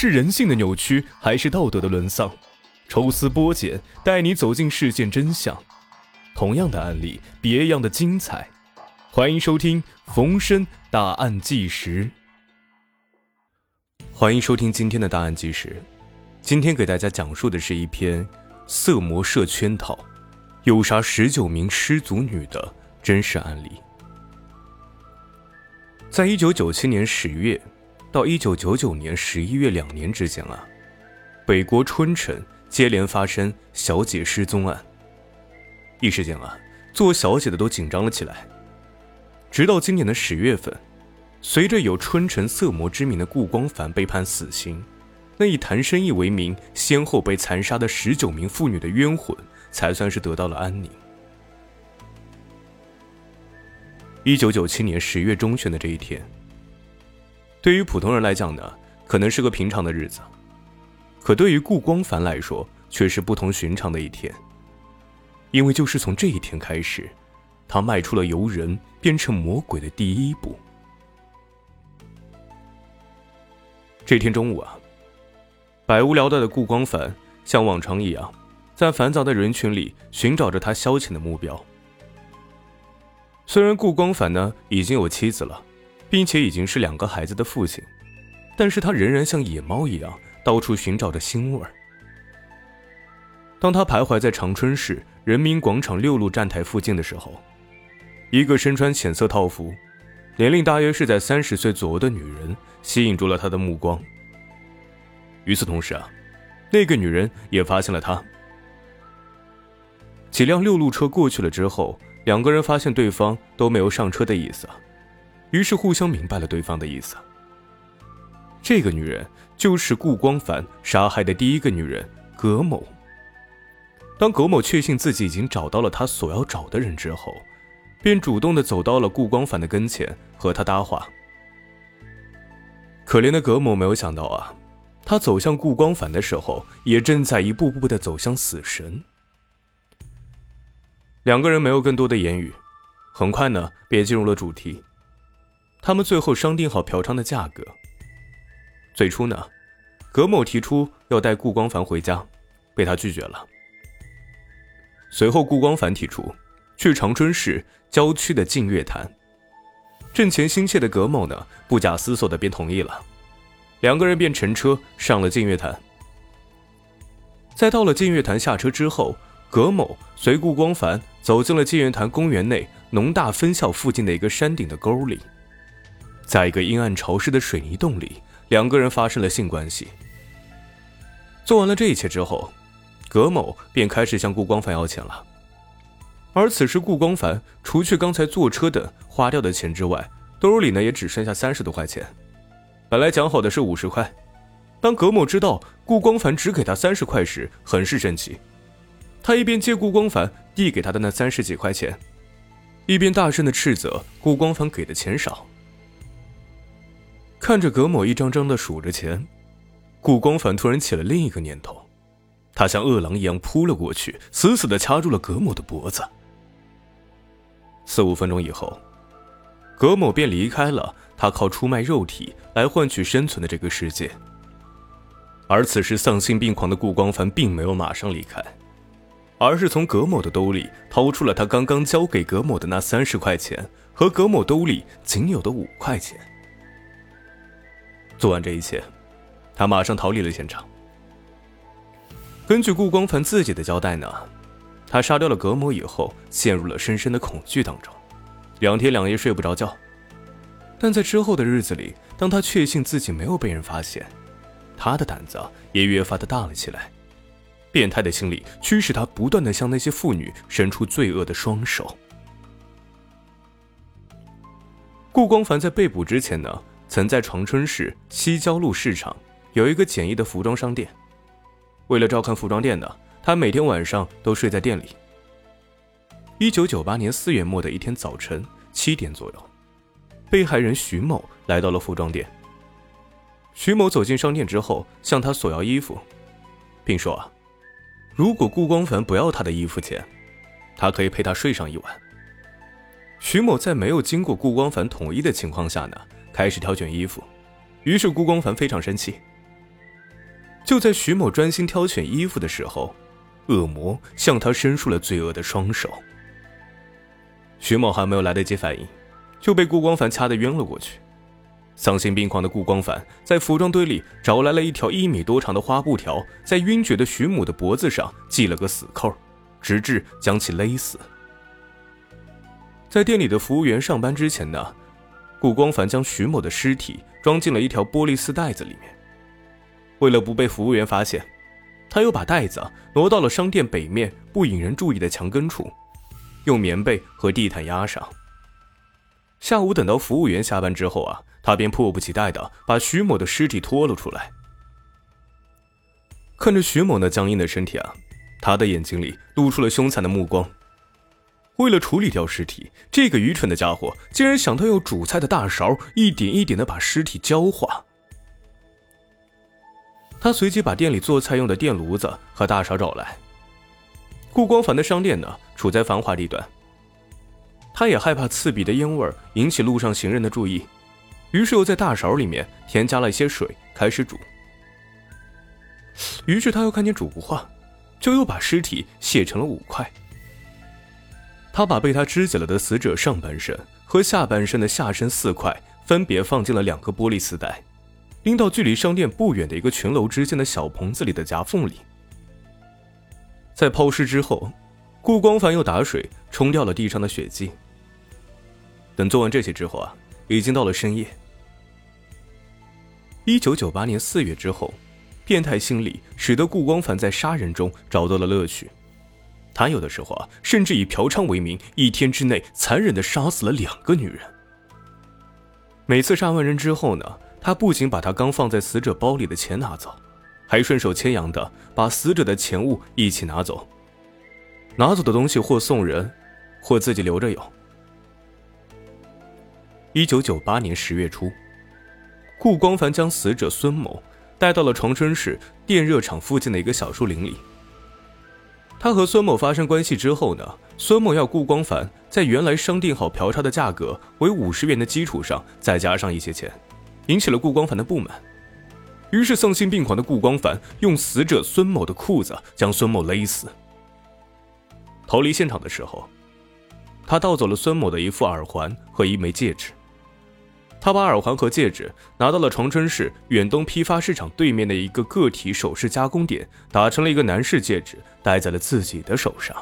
是人性的扭曲，还是道德的沦丧？抽丝剥茧，带你走进事件真相。同样的案例，别样的精彩。欢迎收听冯生大案纪实。欢迎收听今天的大案纪实。今天给大家讲述的是一篇色魔设圈套，诱杀十九名失足女的真实案例。在一九九七年十月到一九九九年十一月两年之间啊，北国春城接连发生小姐失踪案。一时间啊，做小姐的都紧张了起来。直到今年的十月份，随着有春城色魔之名的顾光凡被判死刑，那以谈生意为名先后被残杀的十九名妇女的冤魂，才算是得到了安宁。一九九七年十月中旬的这一天，对于普通人来讲呢，可能是个平常的日子，可对于顾光凡来说，却是不同寻常的一天。因为就是从这一天开始，他迈出了由人变成魔鬼的第一步。这天中午啊，百无聊赖的顾光凡像往常一样，在繁杂的人群里寻找着他消遣的目标。虽然顾光凡呢已经有妻子了，并且已经是两个孩子的父亲，但是他仍然像野猫一样到处寻找着腥味儿。当他徘徊在长春市人民广场六路站台附近的时候，一个身穿浅色套服、年龄大约是在三十岁左右的女人吸引住了他的目光。与此同时啊，那个女人也发现了他。几辆六路车过去了之后。两个人发现对方都没有上车的意思，于是互相明白了对方的意思。这个女人就是顾光凡杀害的第一个女人葛某。当葛某确信自己已经找到了他所要找的人之后，便主动的走到了顾光凡的跟前和他搭话。可怜的葛某没有想到啊，他走向顾光凡的时候，也正在一步步的走向死神。两个人没有更多的言语，很快呢便进入了主题。他们最后商定好嫖娼的价格。最初呢，葛某提出要带顾光凡回家，被他拒绝了。随后顾光凡提出去长春市郊区的净月潭，挣钱心切的葛某呢不假思索的便同意了。两个人便乘车上了净月潭。在到了净月潭下车之后。葛某随顾光凡走进了净月潭公园内农大分校附近的一个山顶的沟里，在一个阴暗潮湿的水泥洞里，两个人发生了性关系。做完了这一切之后，葛某便开始向顾光凡要钱了。而此时，顾光凡除去刚才坐车的花掉的钱之外，兜里呢也只剩下三十多块钱。本来讲好的是五十块，当葛某知道顾光凡只给他三十块时，很是生气。他一边接顾光凡递给他的那三十几块钱，一边大声的斥责顾光凡给的钱少。看着葛某一张张的数着钱，顾光凡突然起了另一个念头，他像饿狼一样扑了过去，死死的掐住了葛某的脖子。四五分钟以后，葛某便离开了他靠出卖肉体来换取生存的这个世界。而此时丧心病狂的顾光凡并没有马上离开。而是从葛某的兜里掏出了他刚刚交给葛某的那三十块钱和葛某兜里仅有的五块钱。做完这一切，他马上逃离了现场。根据顾光凡自己的交代呢，他杀掉了葛某以后，陷入了深深的恐惧当中，两天两夜睡不着觉。但在之后的日子里，当他确信自己没有被人发现，他的胆子也越发的大了起来。变态的心理驱使他不断的向那些妇女伸出罪恶的双手。顾光凡在被捕之前呢，曾在长春市西郊路市场有一个简易的服装商店。为了照看服装店呢，他每天晚上都睡在店里。一九九八年四月末的一天早晨七点左右，被害人徐某来到了服装店。徐某走进商店之后，向他索要衣服，并说啊。如果顾光凡不要他的衣服钱，他可以陪他睡上一晚。徐某在没有经过顾光凡同意的情况下呢，开始挑选衣服，于是顾光凡非常生气，就在徐某专心挑选衣服的时候，恶魔向他伸出了罪恶的双手。徐某还没有来得及反应，就被顾光凡掐得晕了过去。丧心病狂的顾光凡在服装堆里找来了一条一米多长的花布条，在晕厥的徐母的脖子上系了个死扣，直至将其勒死。在店里的服务员上班之前呢，顾光凡将徐某的尸体装进了一条玻璃丝袋子里面。为了不被服务员发现，他又把袋子挪到了商店北面不引人注意的墙根处，用棉被和地毯压上。下午等到服务员下班之后啊，他便迫不及待的把徐某的尸体拖了出来。看着徐某那僵硬的身体啊，他的眼睛里露出了凶残的目光。为了处理掉尸体，这个愚蠢的家伙竟然想到用煮菜的大勺一点一点的把尸体焦化。他随即把店里做菜用的电炉子和大勺找来。顾光凡的商店呢，处在繁华地段。他也害怕刺鼻的烟味引起路上行人的注意，于是又在大勺里面添加了一些水，开始煮。于是他又看见煮不化，就又把尸体卸成了五块。他把被他肢解了的死者上半身和下半身的下身四块分别放进了两个玻璃丝袋。拎到距离商店不远的一个群楼之间的小棚子里的夹缝里，在抛尸之后，顾光凡又打水冲掉了地上的血迹。等做完这些之后啊，已经到了深夜。一九九八年四月之后，变态心理使得顾光凡在杀人中找到了乐趣，他有的时候啊，甚至以嫖娼为名，一天之内残忍的杀死了两个女人。每次杀完人之后呢？他不仅把他刚放在死者包里的钱拿走，还顺手牵羊的把死者的钱物一起拿走。拿走的东西或送人，或自己留着用。一九九八年十月初，顾光凡将死者孙某带到了长春市电热厂附近的一个小树林里。他和孙某发生关系之后呢，孙某要顾光凡在原来商定好嫖娼的价格为五十元的基础上再加上一些钱。引起了顾光凡的不满，于是丧心病狂的顾光凡用死者孙某的裤子将孙某勒死。逃离现场的时候，他盗走了孙某的一副耳环和一枚戒指。他把耳环和戒指拿到了长春市远东批发市场对面的一个个体首饰加工点，打成了一个男士戒指，戴在了自己的手上。